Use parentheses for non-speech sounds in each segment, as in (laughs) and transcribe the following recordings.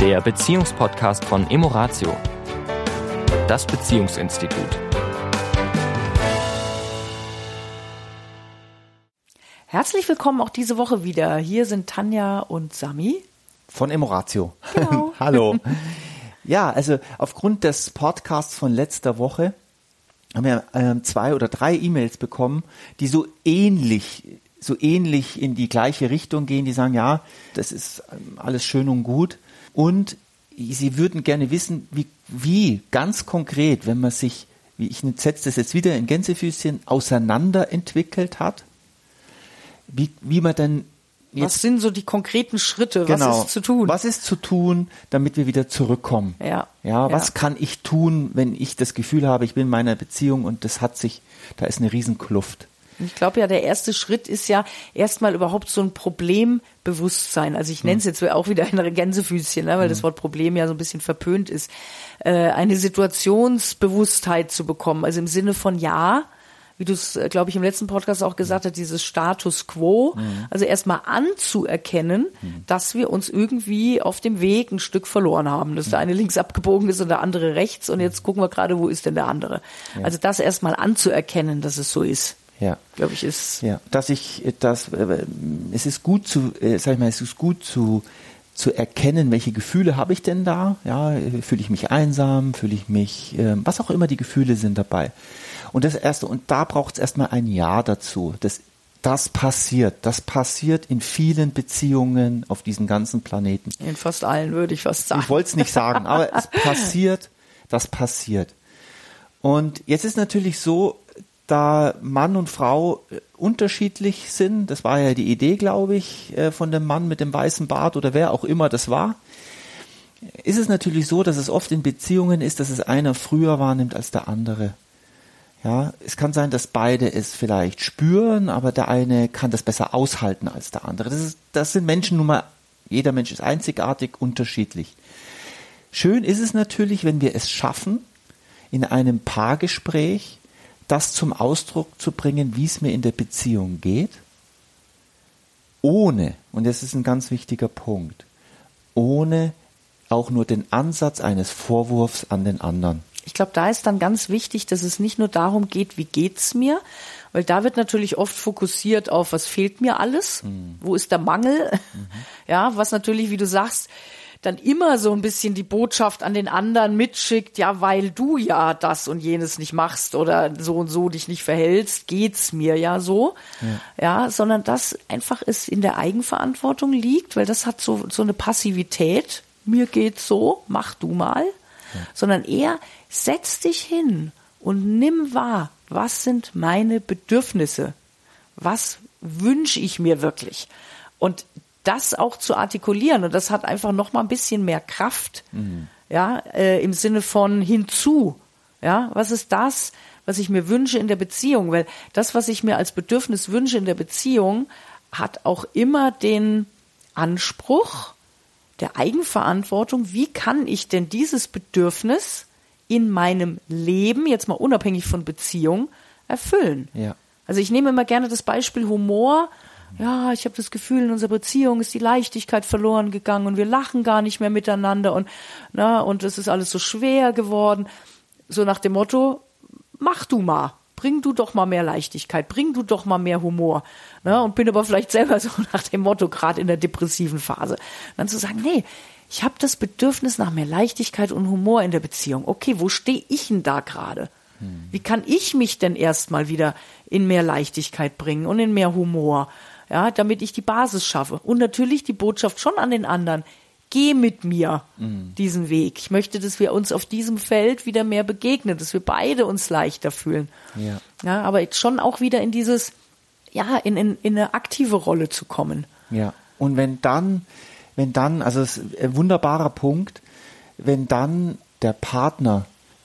der Beziehungspodcast von Emoratio, das Beziehungsinstitut. Herzlich willkommen auch diese Woche wieder. Hier sind Tanja und Sami. Von Emoratio. Genau. (laughs) Hallo. Ja, also aufgrund des Podcasts von letzter Woche haben wir ähm, zwei oder drei E-Mails bekommen, die so ähnlich so ähnlich in die gleiche Richtung gehen, die sagen, ja, das ist ähm, alles schön und gut. Und sie würden gerne wissen, wie, wie ganz konkret, wenn man sich, wie ich setze das jetzt wieder in Gänsefüßchen, auseinanderentwickelt hat, wie, wie man dann Jetzt, was sind so die konkreten Schritte? Genau. Was ist zu tun? Was ist zu tun, damit wir wieder zurückkommen? Ja. Ja, was ja. kann ich tun, wenn ich das Gefühl habe, ich bin in meiner Beziehung und das hat sich, da ist eine Riesenkluft. Ich glaube ja, der erste Schritt ist ja erstmal überhaupt so ein Problembewusstsein. Also ich nenne es jetzt auch wieder ein Gänsefüßchen, ne, weil mhm. das Wort Problem ja so ein bisschen verpönt ist. Äh, eine Situationsbewusstheit zu bekommen. Also im Sinne von ja, wie du es, glaube ich, im letzten Podcast auch gesagt hast, dieses Status quo, mhm. also erstmal anzuerkennen, mhm. dass wir uns irgendwie auf dem Weg ein Stück verloren haben, dass der eine links abgebogen ist und der andere rechts und jetzt gucken wir gerade, wo ist denn der andere. Ja. Also das erstmal anzuerkennen, dass es so ist. Ja. Glaube ich, ist. Ja, dass ich, das, äh, es ist gut zu, äh, sag ich mal, es ist gut zu, zu erkennen, welche Gefühle habe ich denn da? Ja, fühle ich mich einsam, fühle ich mich, äh, was auch immer die Gefühle sind dabei. Und das erste, und da braucht es erstmal ein Ja dazu. Das, das passiert. Das passiert in vielen Beziehungen auf diesem ganzen Planeten. In fast allen würde ich fast sagen. Ich wollte es nicht sagen, aber es (laughs) passiert, das passiert. Und jetzt ist natürlich so, da Mann und Frau äh, unterschiedlich sind, das war ja die Idee, glaube ich, äh, von dem Mann mit dem weißen Bart oder wer auch immer das war, ist es natürlich so, dass es oft in Beziehungen ist, dass es einer früher wahrnimmt als der andere. Ja, es kann sein, dass beide es vielleicht spüren, aber der eine kann das besser aushalten als der andere. Das, ist, das sind Menschen nun mal, jeder Mensch ist einzigartig, unterschiedlich. Schön ist es natürlich, wenn wir es schaffen, in einem Paargespräch das zum Ausdruck zu bringen, wie es mir in der Beziehung geht, ohne, und das ist ein ganz wichtiger Punkt, ohne auch nur den Ansatz eines Vorwurfs an den anderen ich glaube, da ist dann ganz wichtig, dass es nicht nur darum geht, wie geht's mir, weil da wird natürlich oft fokussiert auf, was fehlt mir alles, mhm. wo ist der Mangel, mhm. (laughs) ja, was natürlich, wie du sagst, dann immer so ein bisschen die Botschaft an den anderen mitschickt, ja, weil du ja das und jenes nicht machst oder so und so dich nicht verhältst, geht's mir ja so. Ja, ja sondern dass einfach es in der Eigenverantwortung liegt, weil das hat so, so eine Passivität. Mir geht's so, mach du mal. Ja. Sondern eher setz dich hin und nimm wahr, was sind meine Bedürfnisse? Was wünsche ich mir wirklich? Und das auch zu artikulieren und das hat einfach noch mal ein bisschen mehr Kraft, mhm. ja, äh, im Sinne von hinzu, ja, was ist das, was ich mir wünsche in der Beziehung? Weil das, was ich mir als Bedürfnis wünsche in der Beziehung, hat auch immer den Anspruch der Eigenverantwortung. Wie kann ich denn dieses Bedürfnis in meinem Leben, jetzt mal unabhängig von Beziehung, erfüllen. Ja. Also ich nehme immer gerne das Beispiel Humor. Ja, ich habe das Gefühl, in unserer Beziehung ist die Leichtigkeit verloren gegangen und wir lachen gar nicht mehr miteinander und na, und es ist alles so schwer geworden. So nach dem Motto, mach du mal, bring du doch mal mehr Leichtigkeit, bring du doch mal mehr Humor. Ne? Und bin aber vielleicht selber (laughs) so nach dem Motto, gerade in der depressiven Phase. dann zu sagen, nee, ich habe das Bedürfnis nach mehr Leichtigkeit und Humor in der Beziehung. Okay, wo stehe ich denn da gerade? Hm. Wie kann ich mich denn erstmal wieder in mehr Leichtigkeit bringen und in mehr Humor? Ja, damit ich die Basis schaffe. Und natürlich die Botschaft schon an den anderen. Geh mit mir mhm. diesen Weg. Ich möchte, dass wir uns auf diesem Feld wieder mehr begegnen, dass wir beide uns leichter fühlen. Ja. Ja, aber schon auch wieder in dieses, ja, in, in, in eine aktive Rolle zu kommen. Ja. Und wenn dann wenn dann, also es ist ein wunderbarer Punkt, wenn dann der Partner,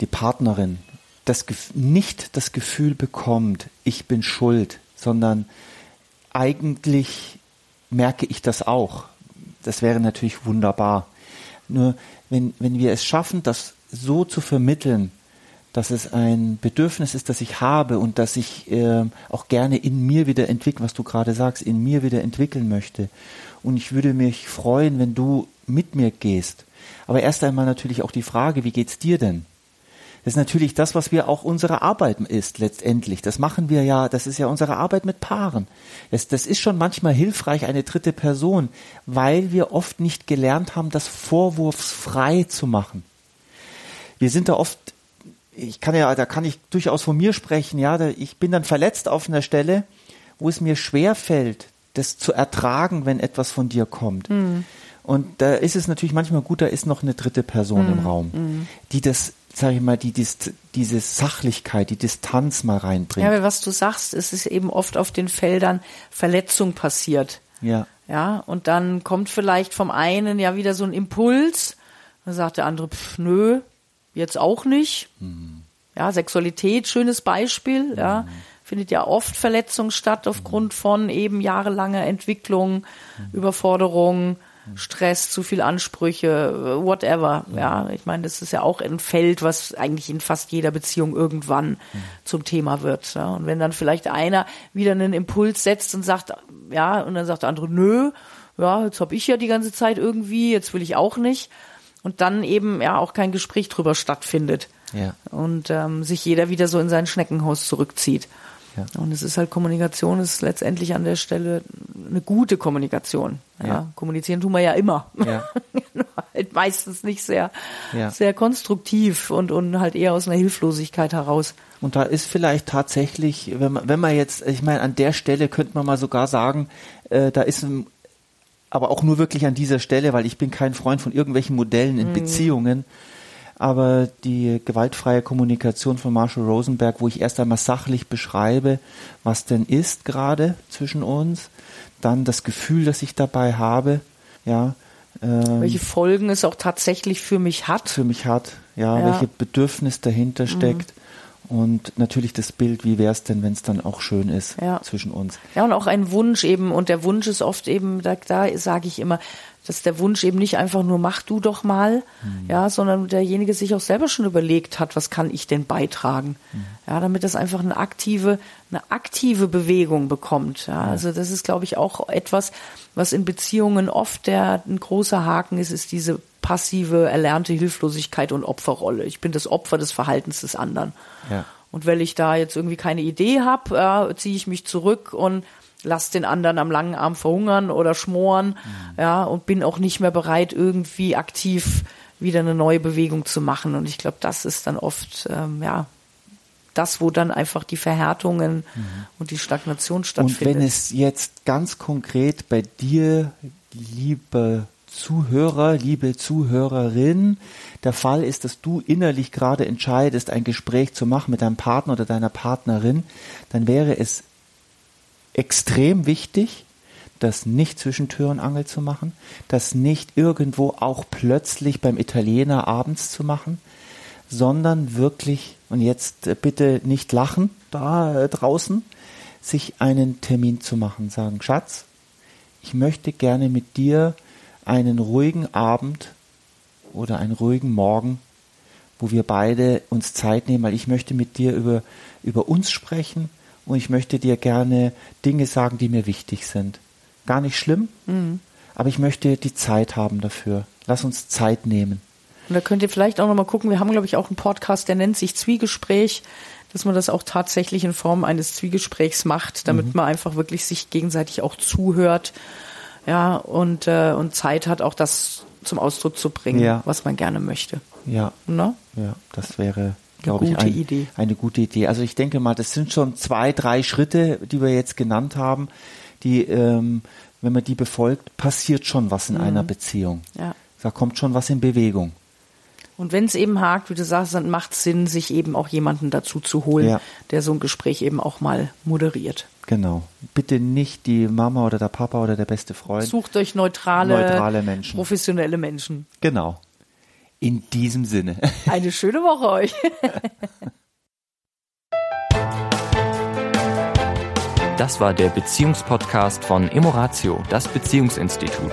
die Partnerin, das, nicht das Gefühl bekommt, ich bin schuld, sondern eigentlich merke ich das auch. Das wäre natürlich wunderbar. Nur wenn, wenn wir es schaffen, das so zu vermitteln, dass es ein Bedürfnis ist, das ich habe und das ich äh, auch gerne in mir wieder entwickeln, was du gerade sagst, in mir wieder entwickeln möchte und ich würde mich freuen, wenn du mit mir gehst. Aber erst einmal natürlich auch die Frage, wie geht's dir denn? Das ist natürlich das, was wir auch unsere Arbeit ist letztendlich. Das machen wir ja, das ist ja unsere Arbeit mit Paaren. Das, das ist schon manchmal hilfreich, eine dritte Person, weil wir oft nicht gelernt haben, das vorwurfsfrei zu machen. Wir sind da oft, ich kann ja, da kann ich durchaus von mir sprechen, ja, ich bin dann verletzt auf einer Stelle, wo es mir schwer fällt, das zu ertragen, wenn etwas von dir kommt. Mhm. Und da ist es natürlich manchmal gut, da ist noch eine dritte Person mhm. im Raum, mhm. die das sage ich mal, die, die, diese Sachlichkeit, die Distanz mal reinbringt. Ja, weil was du sagst, es ist eben oft auf den Feldern Verletzung passiert. Ja. Ja, und dann kommt vielleicht vom einen ja wieder so ein Impuls, dann sagt der andere, pff, nö, jetzt auch nicht. Mhm. Ja, Sexualität, schönes Beispiel, mhm. ja, findet ja oft Verletzung statt aufgrund von eben jahrelanger Entwicklung, mhm. Überforderung, Stress, zu viel Ansprüche, whatever. Ja, ich meine, das ist ja auch ein Feld, was eigentlich in fast jeder Beziehung irgendwann zum Thema wird. Ja. Und wenn dann vielleicht einer wieder einen Impuls setzt und sagt, ja, und dann sagt der andere, nö, ja, jetzt habe ich ja die ganze Zeit irgendwie, jetzt will ich auch nicht. Und dann eben ja auch kein Gespräch drüber stattfindet. Ja. Und ähm, sich jeder wieder so in sein Schneckenhaus zurückzieht. Ja. Und es ist halt Kommunikation, ist letztendlich an der Stelle eine gute Kommunikation. Ja. ja. Kommunizieren tun wir ja immer. Ja. (laughs) halt meistens nicht sehr, ja. sehr konstruktiv und, und halt eher aus einer Hilflosigkeit heraus. Und da ist vielleicht tatsächlich, wenn man, wenn man jetzt, ich meine, an der Stelle könnte man mal sogar sagen, äh, da ist ein, aber auch nur wirklich an dieser Stelle, weil ich bin kein Freund von irgendwelchen Modellen in mhm. Beziehungen aber die gewaltfreie Kommunikation von Marshall Rosenberg, wo ich erst einmal sachlich beschreibe, was denn ist gerade zwischen uns, dann das Gefühl, das ich dabei habe, ja. Ähm, welche Folgen es auch tatsächlich für mich hat. Für mich hat, ja, ja. welche Bedürfnis dahinter mhm. steckt. Mhm. Und natürlich das Bild, wie wäre es denn, wenn es dann auch schön ist ja. zwischen uns. Ja, und auch ein Wunsch eben. Und der Wunsch ist oft eben, da, da sage ich immer, dass der Wunsch eben nicht einfach nur mach du doch mal, mhm. ja, sondern derjenige sich auch selber schon überlegt hat, was kann ich denn beitragen, mhm. ja, damit das einfach eine aktive, eine aktive Bewegung bekommt. Ja, also das ist, glaube ich, auch etwas, was in Beziehungen oft der ein großer Haken ist, ist diese passive erlernte Hilflosigkeit und Opferrolle. Ich bin das Opfer des Verhaltens des anderen. Ja. Und wenn ich da jetzt irgendwie keine Idee habe, ja, ziehe ich mich zurück und lass den anderen am langen Arm verhungern oder schmoren, mhm. ja, und bin auch nicht mehr bereit, irgendwie aktiv wieder eine neue Bewegung zu machen. Und ich glaube, das ist dann oft, ähm, ja, das, wo dann einfach die Verhärtungen mhm. und die Stagnation stattfindet. Und wenn es jetzt ganz konkret bei dir, liebe Zuhörer, liebe Zuhörerin, der Fall ist, dass du innerlich gerade entscheidest, ein Gespräch zu machen mit deinem Partner oder deiner Partnerin, dann wäre es extrem wichtig, das nicht zwischen Tür und Angel zu machen, das nicht irgendwo auch plötzlich beim Italiener abends zu machen, sondern wirklich, und jetzt äh, bitte nicht lachen da äh, draußen, sich einen Termin zu machen, sagen, Schatz, ich möchte gerne mit dir einen ruhigen Abend oder einen ruhigen Morgen, wo wir beide uns Zeit nehmen, weil ich möchte mit dir über, über uns sprechen, und ich möchte dir gerne Dinge sagen, die mir wichtig sind. Gar nicht schlimm, mhm. aber ich möchte die Zeit haben dafür. Lass uns Zeit nehmen. Und da könnt ihr vielleicht auch nochmal gucken, wir haben, glaube ich, auch einen Podcast, der nennt sich Zwiegespräch, dass man das auch tatsächlich in Form eines Zwiegesprächs macht, damit mhm. man einfach wirklich sich gegenseitig auch zuhört, ja, und, äh, und Zeit hat, auch das zum Ausdruck zu bringen, ja. was man gerne möchte. Ja. Na? Ja, das wäre glaube ich, ein, Idee. eine gute Idee. Also ich denke mal, das sind schon zwei, drei Schritte, die wir jetzt genannt haben, die, ähm, wenn man die befolgt, passiert schon was in mhm. einer Beziehung. Ja. Da kommt schon was in Bewegung. Und wenn es eben hakt, wie du sagst, dann macht es Sinn, sich eben auch jemanden dazu zu holen, ja. der so ein Gespräch eben auch mal moderiert. Genau. Bitte nicht die Mama oder der Papa oder der beste Freund. Sucht euch neutrale, neutrale Menschen. professionelle Menschen. Genau. In diesem Sinne. (laughs) Eine schöne Woche euch. Das war der Beziehungspodcast von Emoratio, das Beziehungsinstitut.